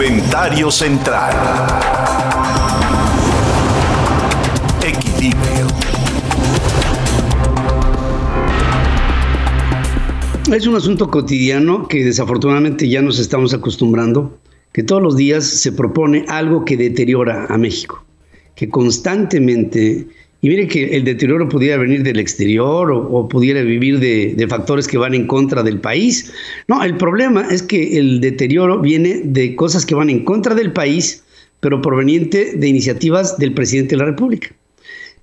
Comentario central. Equilibrio. Es un asunto cotidiano que desafortunadamente ya nos estamos acostumbrando, que todos los días se propone algo que deteriora a México, que constantemente y mire que el deterioro pudiera venir del exterior o, pudiera vivir de, factores que van en contra del país. No, el problema es que el deterioro viene de cosas que van en contra del país, pero proveniente de iniciativas del presidente de la República.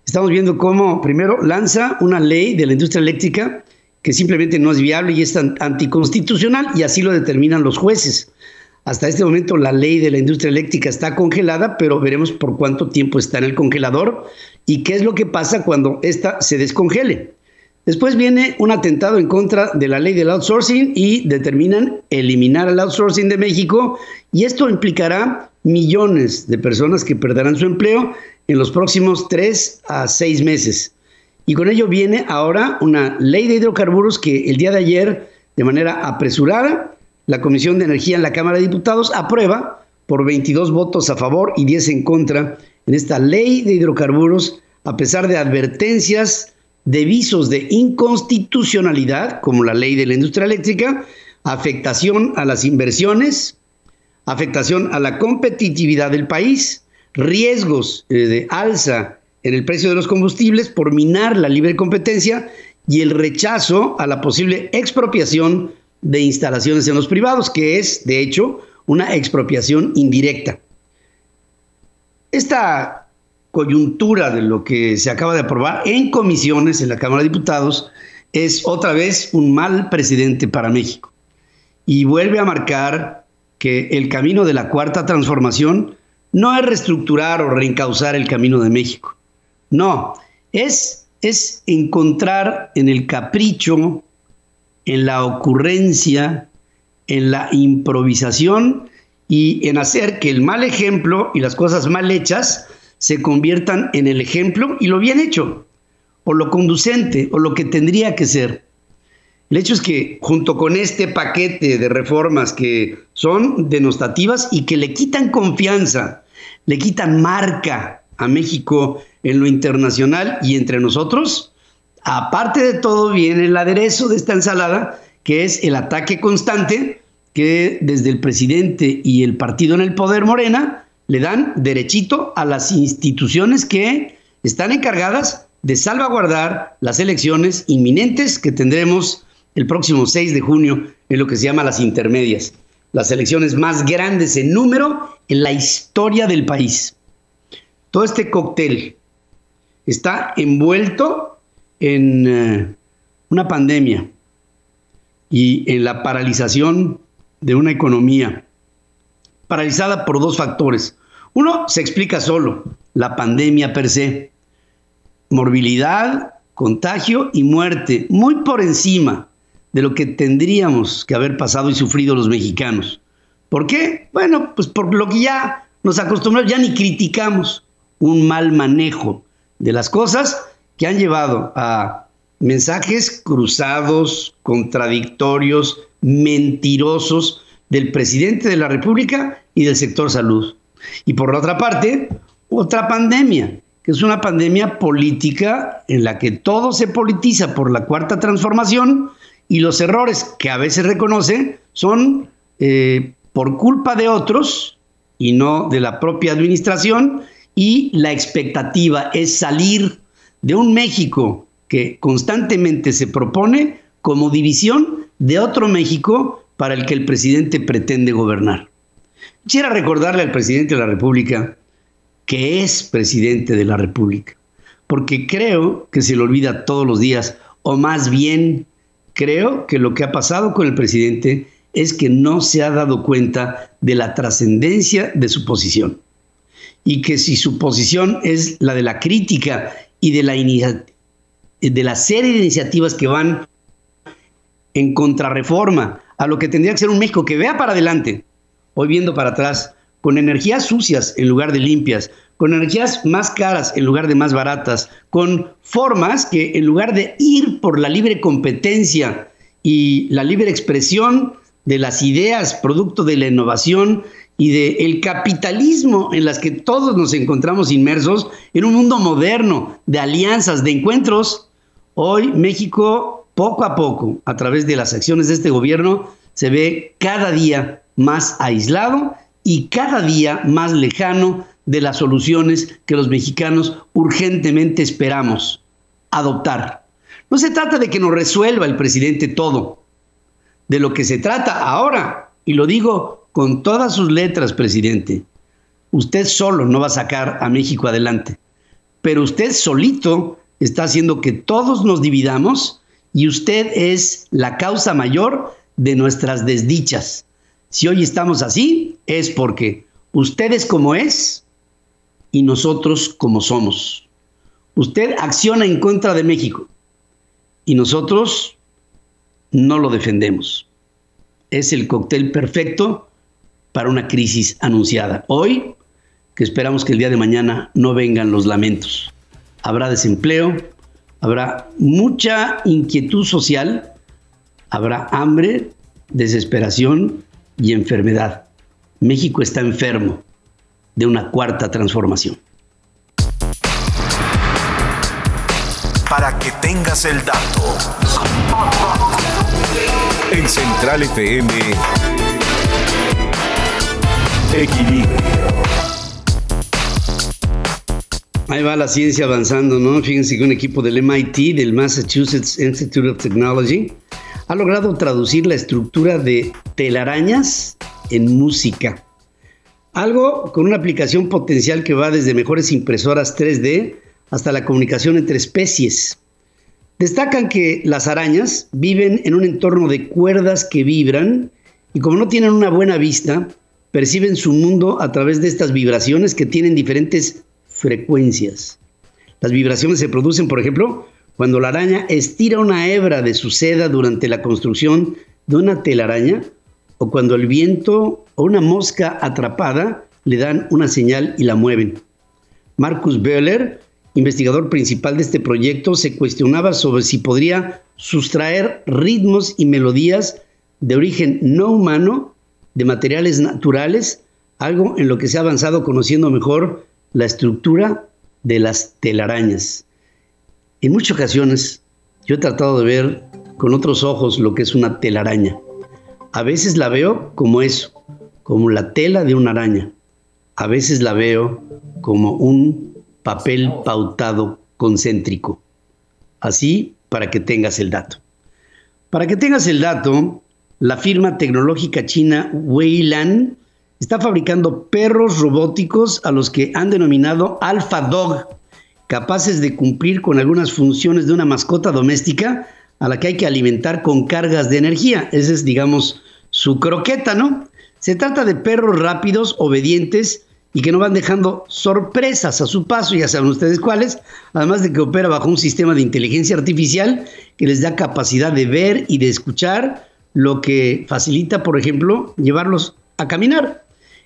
Estamos viendo cómo primero lanza una ley de la industria eléctrica que simplemente no es viable y es anticonstitucional y así lo determinan los jueces. Hasta este momento la ley de la industria eléctrica está congelada, pero veremos por cuánto tiempo está en el congelador y qué es lo que pasa cuando ésta se descongele. Después viene un atentado en contra de la ley del outsourcing y determinan eliminar el outsourcing de México y esto implicará millones de personas que perderán su empleo en los próximos tres a seis meses. Y con ello viene ahora una ley de hidrocarburos que el día de ayer, de manera apresurada, la Comisión de Energía en la Cámara de Diputados aprueba por 22 votos a favor y 10 en contra en esta ley de hidrocarburos, a pesar de advertencias de visos de inconstitucionalidad, como la ley de la industria eléctrica, afectación a las inversiones, afectación a la competitividad del país, riesgos eh, de alza en el precio de los combustibles por minar la libre competencia y el rechazo a la posible expropiación de instalaciones en los privados, que es, de hecho, una expropiación indirecta. Esta coyuntura de lo que se acaba de aprobar en comisiones en la Cámara de Diputados es otra vez un mal precedente para México y vuelve a marcar que el camino de la cuarta transformación no es reestructurar o reencauzar el camino de México. No, es, es encontrar en el capricho en la ocurrencia, en la improvisación y en hacer que el mal ejemplo y las cosas mal hechas se conviertan en el ejemplo y lo bien hecho, o lo conducente, o lo que tendría que ser. El hecho es que junto con este paquete de reformas que son denostativas y que le quitan confianza, le quitan marca a México en lo internacional y entre nosotros, Aparte de todo, viene el aderezo de esta ensalada, que es el ataque constante que desde el presidente y el partido en el poder Morena le dan derechito a las instituciones que están encargadas de salvaguardar las elecciones inminentes que tendremos el próximo 6 de junio en lo que se llama las intermedias, las elecciones más grandes en número en la historia del país. Todo este cóctel está envuelto en eh, una pandemia y en la paralización de una economía paralizada por dos factores. Uno se explica solo, la pandemia per se. Morbilidad, contagio y muerte, muy por encima de lo que tendríamos que haber pasado y sufrido los mexicanos. ¿Por qué? Bueno, pues por lo que ya nos acostumbramos, ya ni criticamos un mal manejo de las cosas que han llevado a mensajes cruzados, contradictorios, mentirosos del presidente de la República y del sector salud. Y por la otra parte, otra pandemia, que es una pandemia política en la que todo se politiza por la cuarta transformación y los errores que a veces reconoce son eh, por culpa de otros y no de la propia administración y la expectativa es salir de un México que constantemente se propone como división de otro México para el que el presidente pretende gobernar. Quisiera recordarle al presidente de la República que es presidente de la República, porque creo que se le olvida todos los días, o más bien creo que lo que ha pasado con el presidente es que no se ha dado cuenta de la trascendencia de su posición. Y que si su posición es la de la crítica y de la, serie de iniciativas que van en contrarreforma a lo que tendría que ser un México que vea para adelante, hoy viendo para atrás, con energías sucias en lugar de limpias, con energías más caras en lugar de más baratas, con formas que en lugar de ir por la libre competencia y la libre expresión de las ideas producto de la innovación y del el capitalismo en las que todos nos encontramos inmersos en un mundo moderno de alianzas, de encuentros, hoy México poco a poco, a través de las acciones de este gobierno, se ve cada día más aislado y cada día más lejano de las soluciones que los mexicanos urgentemente esperamos adoptar. No se trata de que nos resuelva el presidente todo. De lo que se trata ahora, y lo digo con todas sus letras, presidente, usted solo no va a sacar a México adelante, pero usted solito está haciendo que todos nos dividamos y usted es la causa mayor de nuestras desdichas. Si hoy estamos así, es porque usted es como es y nosotros como somos. Usted acciona en contra de México y nosotros no lo defendemos. Es el cóctel perfecto para una crisis anunciada. Hoy, que esperamos que el día de mañana no vengan los lamentos. Habrá desempleo, habrá mucha inquietud social, habrá hambre, desesperación y enfermedad. México está enfermo de una cuarta transformación. Para que tengas el dato. En Central FM, Equilibrio. Ahí va la ciencia avanzando, ¿no? Fíjense que un equipo del MIT, del Massachusetts Institute of Technology, ha logrado traducir la estructura de telarañas en música. Algo con una aplicación potencial que va desde mejores impresoras 3D hasta la comunicación entre especies. Destacan que las arañas viven en un entorno de cuerdas que vibran y como no tienen una buena vista, perciben su mundo a través de estas vibraciones que tienen diferentes frecuencias. Las vibraciones se producen, por ejemplo, cuando la araña estira una hebra de su seda durante la construcción de una telaraña o cuando el viento o una mosca atrapada le dan una señal y la mueven. Marcus Böhler, investigador principal de este proyecto, se cuestionaba sobre si podría sustraer ritmos y melodías de origen no humano de materiales naturales, algo en lo que se ha avanzado conociendo mejor la estructura de las telarañas. En muchas ocasiones yo he tratado de ver con otros ojos lo que es una telaraña. A veces la veo como eso, como la tela de una araña. A veces la veo como un papel pautado concéntrico. Así para que tengas el dato. Para que tengas el dato, la firma tecnológica china Weilan está fabricando perros robóticos a los que han denominado Alpha Dog capaces de cumplir con algunas funciones de una mascota doméstica a la que hay que alimentar con cargas de energía. Esa es, digamos, su croqueta, ¿no? Se trata de perros rápidos, obedientes y que no van dejando sorpresas a su paso, ya saben ustedes cuáles, además de que opera bajo un sistema de inteligencia artificial que les da capacidad de ver y de escuchar, lo que facilita, por ejemplo, llevarlos a caminar.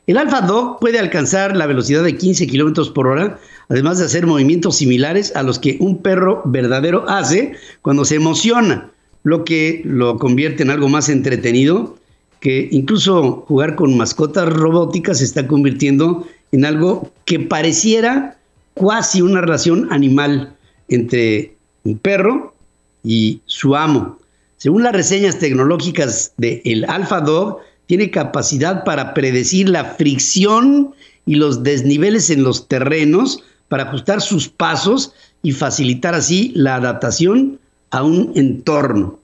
El Alpha Dog puede alcanzar la velocidad de 15 kilómetros por hora, además de hacer movimientos similares a los que un perro verdadero hace cuando se emociona, lo que lo convierte en algo más entretenido, que incluso jugar con mascotas robóticas se está convirtiendo en algo que pareciera cuasi una relación animal entre un perro y su amo. Según las reseñas tecnológicas del el Alpha Dog, tiene capacidad para predecir la fricción y los desniveles en los terrenos para ajustar sus pasos y facilitar así la adaptación a un entorno.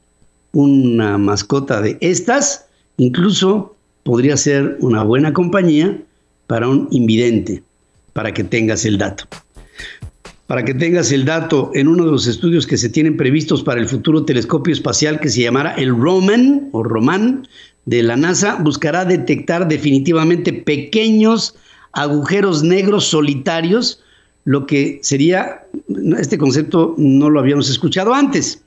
Una mascota de estas incluso podría ser una buena compañía para un invidente, para que tengas el dato. Para que tengas el dato, en uno de los estudios que se tienen previstos para el futuro telescopio espacial que se llamará el Roman o Roman, de la NASA buscará detectar definitivamente pequeños agujeros negros solitarios, lo que sería, este concepto no lo habíamos escuchado antes.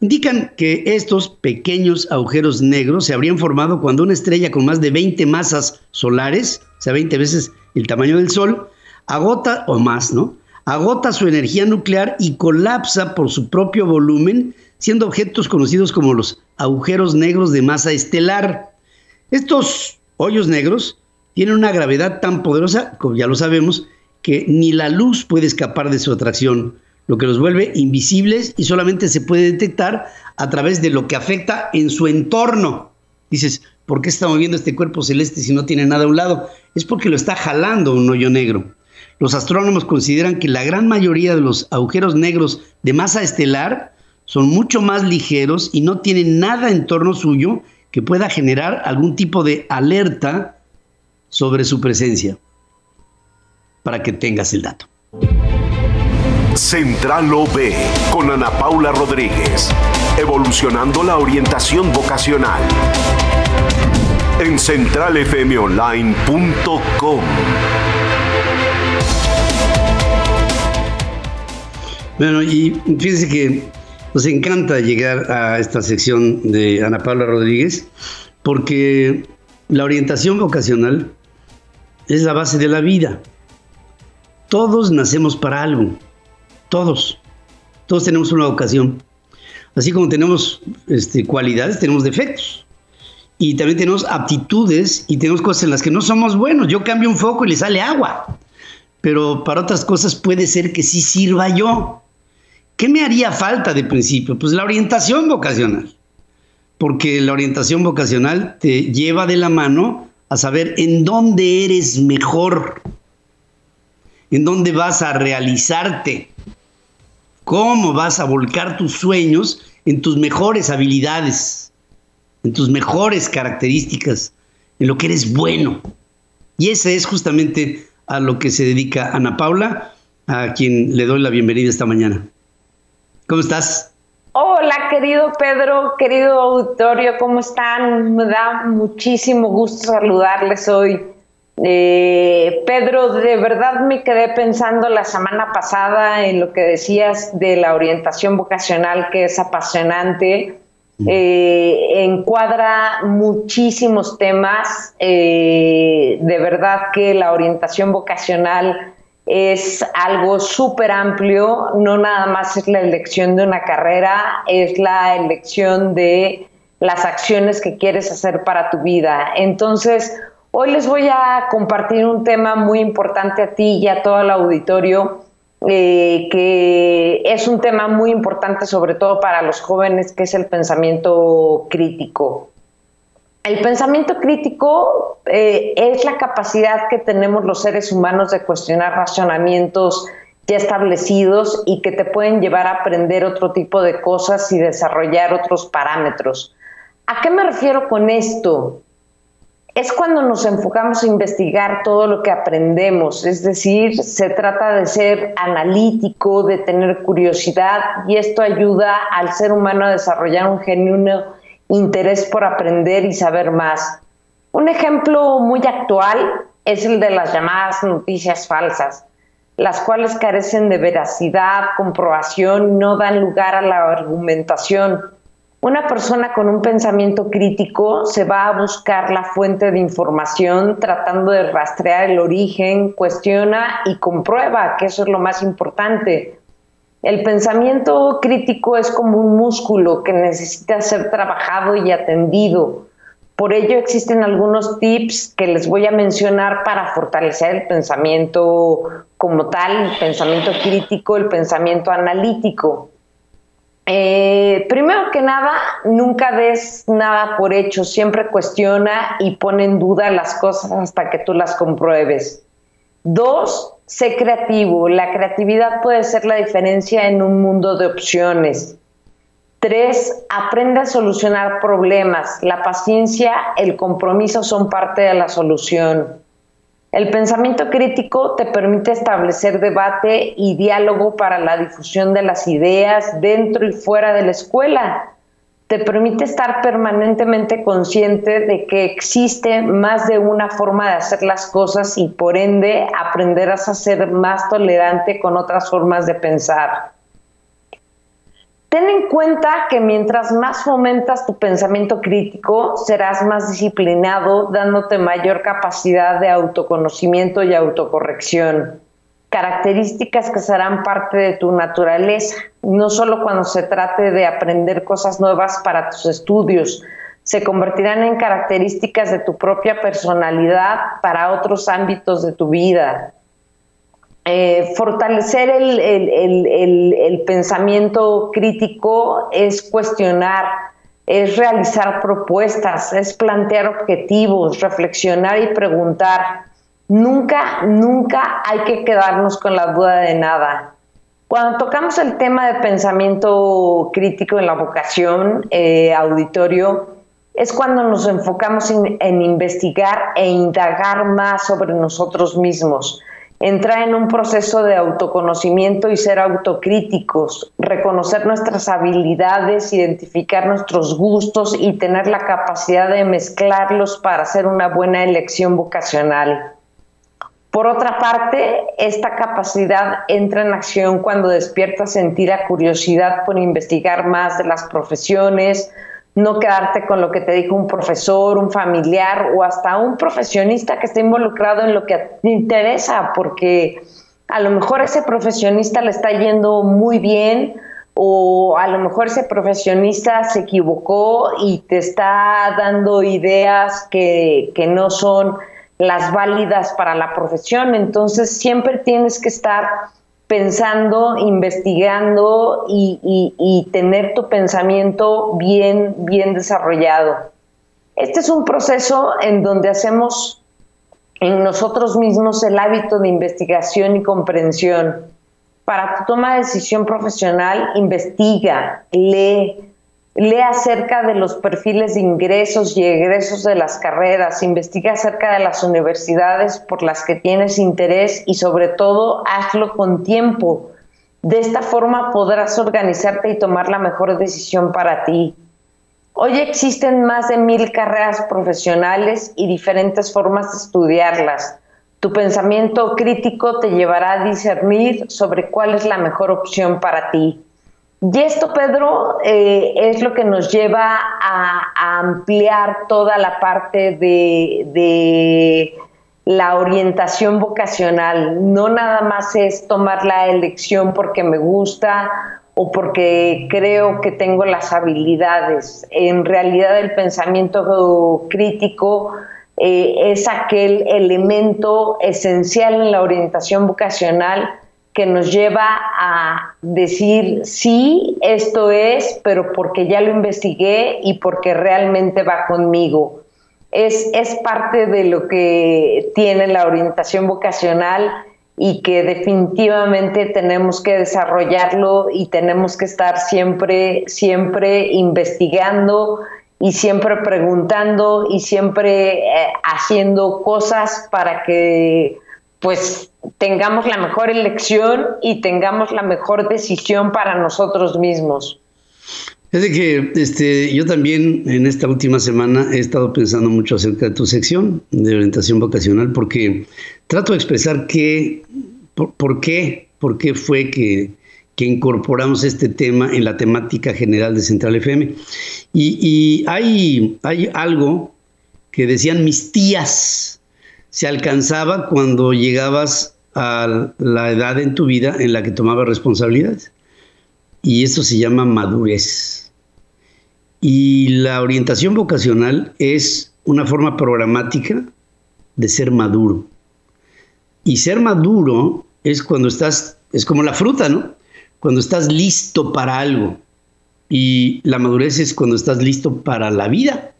Indican que estos pequeños agujeros negros se habrían formado cuando una estrella con más de 20 masas solares, o sea, 20 veces el tamaño del Sol, agota, o más, ¿no? Agota su energía nuclear y colapsa por su propio volumen, siendo objetos conocidos como los agujeros negros de masa estelar. Estos hoyos negros tienen una gravedad tan poderosa, como ya lo sabemos, que ni la luz puede escapar de su atracción, lo que los vuelve invisibles y solamente se puede detectar a través de lo que afecta en su entorno. Dices, ¿por qué está moviendo este cuerpo celeste si no tiene nada a un lado? Es porque lo está jalando un hoyo negro. Los astrónomos consideran que la gran mayoría de los agujeros negros de masa estelar son mucho más ligeros y no tienen nada en torno suyo que pueda generar algún tipo de alerta sobre su presencia. Para que tengas el dato. Central OB con Ana Paula Rodríguez. Evolucionando la orientación vocacional. En centralfmonline.com. Bueno, y fíjense que nos encanta llegar a esta sección de Ana Paula Rodríguez porque la orientación vocacional es la base de la vida. Todos nacemos para algo, todos. Todos tenemos una vocación. Así como tenemos este, cualidades, tenemos defectos. Y también tenemos aptitudes y tenemos cosas en las que no somos buenos. Yo cambio un foco y le sale agua. Pero para otras cosas puede ser que sí sirva yo. ¿Qué me haría falta de principio? Pues la orientación vocacional, porque la orientación vocacional te lleva de la mano a saber en dónde eres mejor, en dónde vas a realizarte, cómo vas a volcar tus sueños en tus mejores habilidades, en tus mejores características, en lo que eres bueno. Y ese es justamente a lo que se dedica Ana Paula, a quien le doy la bienvenida esta mañana. ¿Cómo estás? Hola, querido Pedro, querido auditorio, ¿cómo están? Me da muchísimo gusto saludarles hoy. Eh, Pedro, de verdad me quedé pensando la semana pasada en lo que decías de la orientación vocacional, que es apasionante. Eh, encuadra muchísimos temas. Eh, de verdad que la orientación vocacional es algo súper amplio, no nada más es la elección de una carrera, es la elección de las acciones que quieres hacer para tu vida. Entonces, hoy les voy a compartir un tema muy importante a ti y a todo el auditorio, eh, que es un tema muy importante sobre todo para los jóvenes, que es el pensamiento crítico. El pensamiento crítico eh, es la capacidad que tenemos los seres humanos de cuestionar razonamientos ya establecidos y que te pueden llevar a aprender otro tipo de cosas y desarrollar otros parámetros. ¿A qué me refiero con esto? Es cuando nos enfocamos a investigar todo lo que aprendemos, es decir, se trata de ser analítico, de tener curiosidad y esto ayuda al ser humano a desarrollar un genuino interés por aprender y saber más. Un ejemplo muy actual es el de las llamadas noticias falsas, las cuales carecen de veracidad, comprobación, no dan lugar a la argumentación. Una persona con un pensamiento crítico se va a buscar la fuente de información tratando de rastrear el origen, cuestiona y comprueba, que eso es lo más importante. El pensamiento crítico es como un músculo que necesita ser trabajado y atendido. Por ello existen algunos tips que les voy a mencionar para fortalecer el pensamiento como tal, el pensamiento crítico, el pensamiento analítico. Eh, primero que nada, nunca des nada por hecho, siempre cuestiona y pone en duda las cosas hasta que tú las compruebes. Dos, sé creativo. La creatividad puede ser la diferencia en un mundo de opciones. Tres, aprende a solucionar problemas. La paciencia, el compromiso son parte de la solución. El pensamiento crítico te permite establecer debate y diálogo para la difusión de las ideas dentro y fuera de la escuela te permite estar permanentemente consciente de que existe más de una forma de hacer las cosas y por ende aprenderás a ser más tolerante con otras formas de pensar. Ten en cuenta que mientras más fomentas tu pensamiento crítico, serás más disciplinado, dándote mayor capacidad de autoconocimiento y autocorrección características que serán parte de tu naturaleza, no solo cuando se trate de aprender cosas nuevas para tus estudios, se convertirán en características de tu propia personalidad para otros ámbitos de tu vida. Eh, fortalecer el, el, pensamiento crítico es cuestionar, es realizar propuestas, es plantear objetivos, reflexionar y preguntar. Nunca, nunca hay que quedarnos con la duda de nada. Cuando tocamos el tema de pensamiento crítico en la vocación, eh, auditorio, es cuando nos enfocamos en, investigar e indagar más sobre nosotros mismos, entrar en un proceso de autoconocimiento y ser autocríticos, reconocer nuestras habilidades, identificar nuestros gustos y tener la capacidad de mezclarlos para hacer una buena elección vocacional. Por otra parte, esta capacidad entra en acción cuando despierta sentir la curiosidad por investigar más de las profesiones, no quedarte con lo que te dijo un profesor, un familiar o hasta un profesionista que esté involucrado en lo que te interesa, porque a lo mejor ese profesionista le está yendo muy bien o a lo mejor ese profesionista se equivocó y te está dando ideas que, que no son las válidas para la profesión. Entonces siempre tienes que estar pensando, investigando y, tener tu pensamiento bien, bien desarrollado. Este es un proceso en donde hacemos en nosotros mismos el hábito de investigación y comprensión. Para tu toma de decisión profesional, investiga, lee, Lee acerca de los perfiles de ingresos y egresos de las carreras, investiga acerca de las universidades por las que tienes interés y sobre todo hazlo con tiempo. De esta forma podrás organizarte y tomar la mejor decisión para ti. Hoy existen más de mil carreras profesionales y diferentes formas de estudiarlas. Tu pensamiento crítico te llevará a discernir sobre cuál es la mejor opción para ti. Y esto, Pedro, eh, es lo que nos lleva a, ampliar toda la parte de, la orientación vocacional. No nada más es tomar la elección porque me gusta o porque creo que tengo las habilidades. En realidad el pensamiento crítico eh, es aquel elemento esencial en la orientación vocacional que nos lleva a decir, sí, esto es, pero porque ya lo investigué y porque realmente va conmigo. Es, es parte de lo que tiene la orientación vocacional y que definitivamente tenemos que desarrollarlo y tenemos que estar siempre, siempre investigando y siempre preguntando y siempre eh, haciendo cosas para que pues tengamos la mejor elección y tengamos la mejor decisión para nosotros mismos. Es de que este, yo también en esta última semana he estado pensando mucho acerca de tu sección de orientación vocacional porque trato de expresar qué, por, qué, por qué fue que, que, incorporamos este tema en la temática general de Central FM. Y, y hay, hay algo que decían mis tías, se alcanzaba cuando llegabas a la edad en tu vida en la que tomabas responsabilidades. Y eso se llama madurez. Y la orientación vocacional es una forma programática de ser maduro. Y ser maduro es cuando estás, es como la fruta, ¿no? Cuando estás listo para algo. Y la madurez es cuando estás listo para la vida,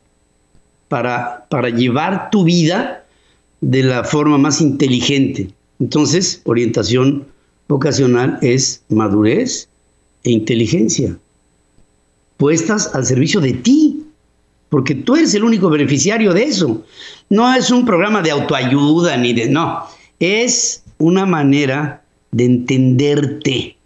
para, para llevar tu vida de la forma más inteligente. Entonces, orientación vocacional es madurez e inteligencia, puestas al servicio de ti, porque tú eres el único beneficiario de eso. No es un programa de autoayuda ni de... No, es una manera de entenderte,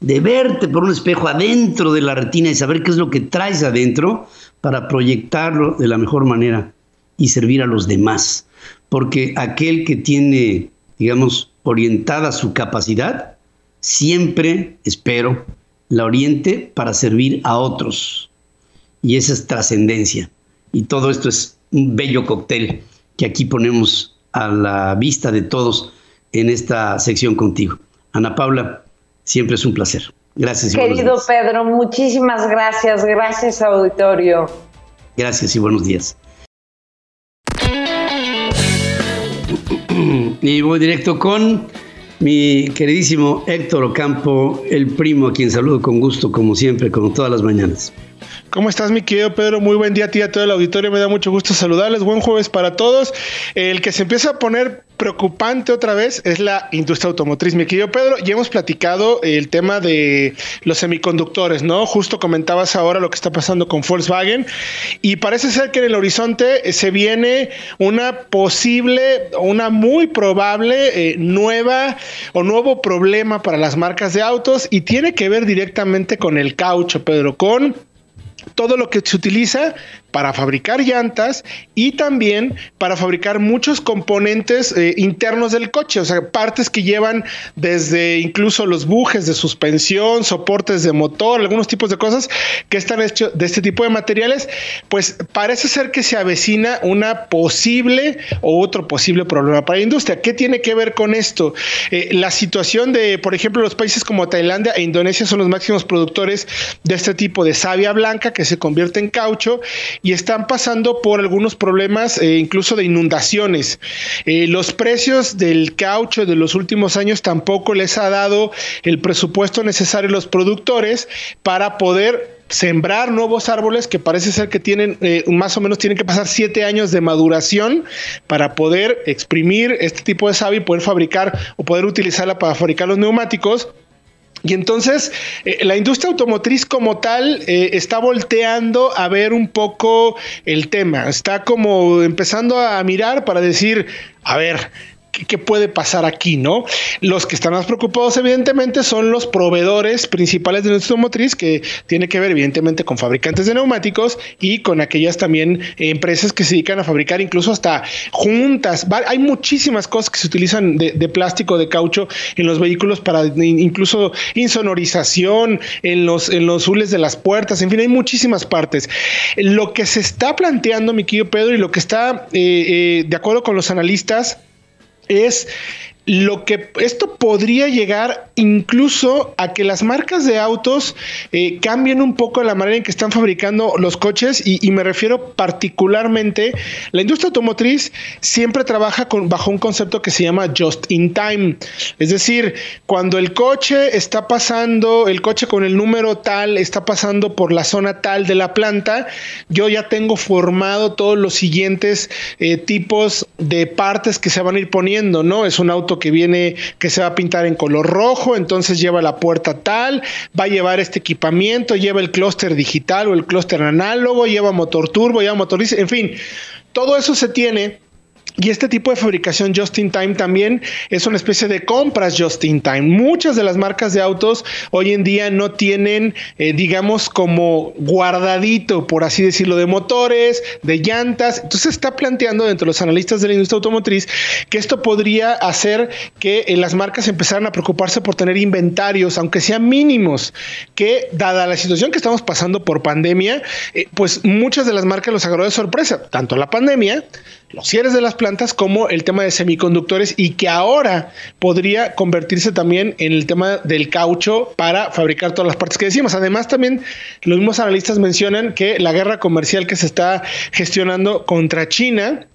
de verte por un espejo adentro de la retina y saber qué es lo que traes adentro para proyectarlo de la mejor manera y servir a los demás porque aquel que tiene, digamos, orientada su capacidad, siempre, espero, la oriente para servir a otros. Y esa es trascendencia. Y todo esto es un bello cóctel que aquí ponemos a la vista de todos en esta sección contigo. Ana Paula, siempre es un placer. Gracias. Querido Pedro, muchísimas gracias. Gracias, auditorio. Gracias y buenos días. Y voy directo con mi queridísimo Héctor Ocampo, el primo, a quien saludo con gusto, como siempre, como todas las mañanas. ¿Cómo estás, mi querido Pedro? Muy buen día a ti a todo el auditorio. Me da mucho gusto saludarles. Buen jueves para todos. El que se empieza a poner preocupante otra vez es la industria automotriz. Mi querido Pedro, ya hemos platicado el tema de los semiconductores, ¿no? Justo comentabas ahora lo que está pasando con Volkswagen y parece ser que en el horizonte se viene una posible, una muy probable eh, nueva o nuevo problema para las marcas de autos y tiene que ver directamente con el caucho, Pedro, con todo lo que se utiliza para fabricar llantas y también para fabricar muchos componentes eh, internos del coche, o sea, partes que llevan desde incluso los bujes de suspensión, soportes de motor, algunos tipos de cosas que están hechos de este tipo de materiales, pues parece ser que se avecina una posible o otro posible problema para la industria. ¿Qué tiene que ver con esto? Eh, la situación de, por ejemplo, los países como Tailandia e Indonesia son los máximos productores de este tipo de savia blanca que se convierte en caucho y están pasando por algunos problemas eh, incluso de inundaciones. Eh, los precios del caucho de los últimos años tampoco les ha dado el presupuesto necesario a los productores para poder sembrar nuevos árboles que parece ser que tienen eh, más o menos tienen que pasar siete años de maduración para poder exprimir este tipo de savia y poder fabricar o poder utilizarla para fabricar los neumáticos y entonces eh, la industria automotriz como tal eh, está volteando a ver un poco el tema, está como empezando a mirar para decir, a ver, qué puede pasar aquí, ¿no? Los que están más preocupados, evidentemente, son los proveedores principales de nuestra automotriz, que tiene que ver, evidentemente, con fabricantes de neumáticos y con aquellas también empresas que se dedican a fabricar incluso hasta juntas. Hay muchísimas cosas que se utilizan de, plástico, de caucho en los vehículos para incluso insonorización, en los, en los hules de las puertas, en fin, hay muchísimas partes. Lo que se está planteando, mi querido Pedro, y lo que está eh, eh, de acuerdo con los analistas, es lo que esto podría llegar incluso a que las marcas de autos eh, cambien un poco la manera en que están fabricando los coches y, me refiero particularmente la industria automotriz siempre trabaja bajo un concepto que se llama just in time. Es decir cuando el coche está pasando el coche con el número tal está pasando por la zona tal de la planta yo ya tengo formado todos los siguientes eh, tipos de partes que se van a ir poniendo no es un auto que viene, que se va a pintar en color rojo, entonces lleva la puerta tal, va a llevar este equipamiento, lleva el clúster digital o el clúster análogo, lleva motor turbo, lleva motor, en fin, todo eso se tiene y este tipo de fabricación just in time también es una especie de compras just in time. Muchas de las marcas de autos hoy en día no tienen, eh, digamos, como guardadito, por así decirlo, de motores, de llantas. Entonces está planteando dentro de los analistas de la industria automotriz que esto podría hacer que eh, las marcas empezaran a preocuparse por tener inventarios, aunque sean mínimos, que dada la situación que estamos pasando por pandemia, eh, pues muchas de las marcas los agarró de sorpresa, tanto la pandemia, los cierres de las plantas como el tema de semiconductores y que ahora podría convertirse también en el tema del caucho para fabricar todas las partes que decimos. Además, también los mismos analistas mencionan que la guerra comercial que se está gestionando contra China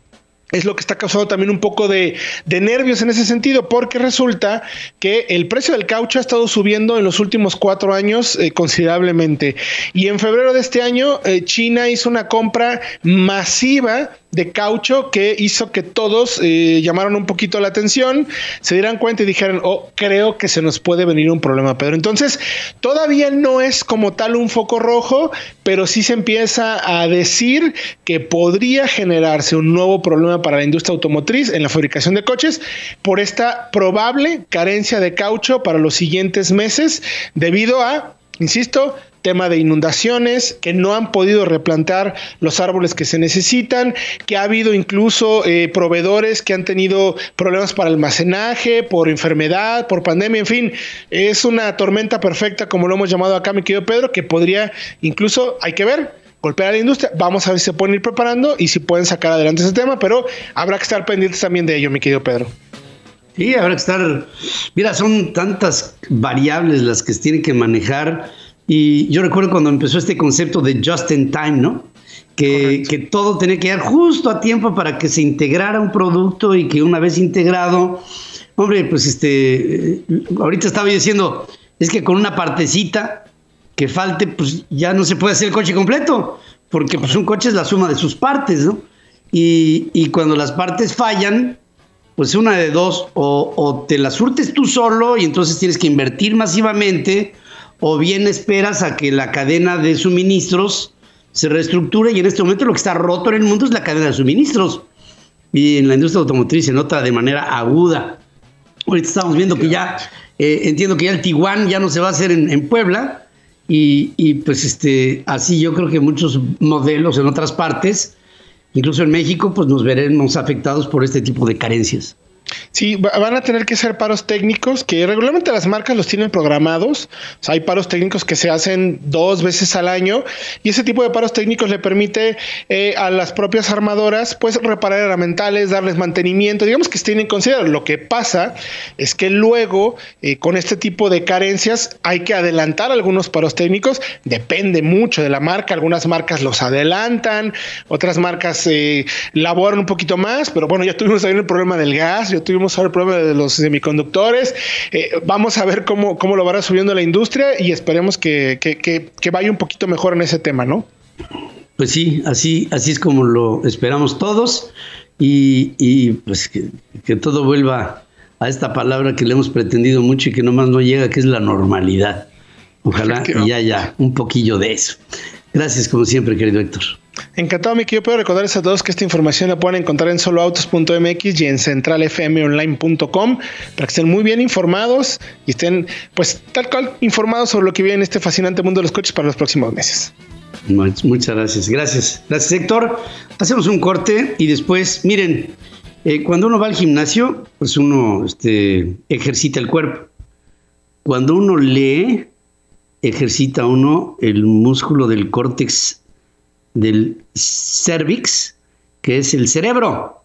es lo que está causando también un poco de, nervios en ese sentido, porque resulta que el precio del caucho ha estado subiendo en los últimos cuatro años eh, considerablemente. Y en febrero de este año, eh, China hizo una compra masiva de caucho que hizo que todos eh, llamaron un poquito la atención, se dieran cuenta y dijeran, oh, creo que se nos puede venir un problema, Pedro. Entonces, todavía no es como tal un foco rojo, pero sí se empieza a decir que podría generarse un nuevo problema para la industria automotriz en la fabricación de coches por esta probable carencia de caucho para los siguientes meses debido a, insisto, tema de inundaciones, que no han podido replantar los árboles que se necesitan, que ha habido incluso eh, proveedores que han tenido problemas para almacenaje, por enfermedad, por pandemia, en fin, es una tormenta perfecta, como lo hemos llamado acá, mi querido Pedro, que podría incluso, hay que ver, golpear a la industria. Vamos a ver si se pueden ir preparando y si pueden sacar adelante ese tema, pero habrá que estar pendientes también de ello, mi querido Pedro. Sí, habrá que estar. Mira, son tantas variables las que se tienen que manejar y yo recuerdo cuando empezó este concepto de just in time, ¿no? que, que, todo tenía que llegar justo a tiempo para que se integrara un producto y que una vez integrado, hombre, pues este, eh, ahorita estaba diciendo, es que con una partecita que falte, pues ya no se puede hacer el coche completo, porque pues un coche es la suma de sus partes, ¿no? Y, y cuando las partes fallan, pues una de dos, o, o, te la surtes tú solo y entonces tienes que invertir masivamente, o bien esperas a que la cadena de suministros se reestructure y en este momento lo que está roto en el mundo es la cadena de suministros. Y en la industria automotriz se nota de manera aguda. Ahorita estamos viendo que ya, eh, entiendo que ya el Tiguan ya no se va a hacer en, en Puebla, y, y, pues este, así yo creo que muchos modelos en otras partes, incluso en México, pues nos veremos afectados por este tipo de carencias. Sí, van a tener que ser paros técnicos que regularmente las marcas los tienen programados. Hay paros técnicos que se hacen dos veces al año y ese tipo de paros técnicos le permite eh, a las propias armadoras pues reparar herramientales, darles mantenimiento, digamos que tienen en consideración. Lo que pasa es que luego eh, con este tipo de carencias hay que adelantar algunos paros técnicos. Depende mucho de la marca. Algunas marcas los adelantan, otras marcas eh, laboran un poquito más, pero bueno, ya tuvimos también el problema del gas ya tuvimos ahora el problema de los semiconductores. Eh, vamos a ver cómo, cómo lo va subiendo la industria y esperemos que, que, que, que, vaya un poquito mejor en ese tema, ¿no? Pues sí, así, así es como lo esperamos todos y, y pues que, todo vuelva a esta palabra que le hemos pretendido mucho y que nomás no llega, que es la normalidad. Ojalá y haya un poquillo de eso. Gracias, como siempre, querido Héctor. Encantado, mi Yo puedo recordarles a todos que esta información la pueden encontrar en soloautos.mx y en centralfmonline.com para que estén muy bien informados y estén, pues, tal cual informados sobre lo que viene en este fascinante mundo de los coches para los próximos meses. Muchas gracias. Gracias. Gracias, Héctor. Hacemos un corte y después, miren, eh, cuando uno va al gimnasio, pues uno este, ejercita el cuerpo. Cuando uno lee, ejercita uno el músculo del córtex del cervix, que es el cerebro.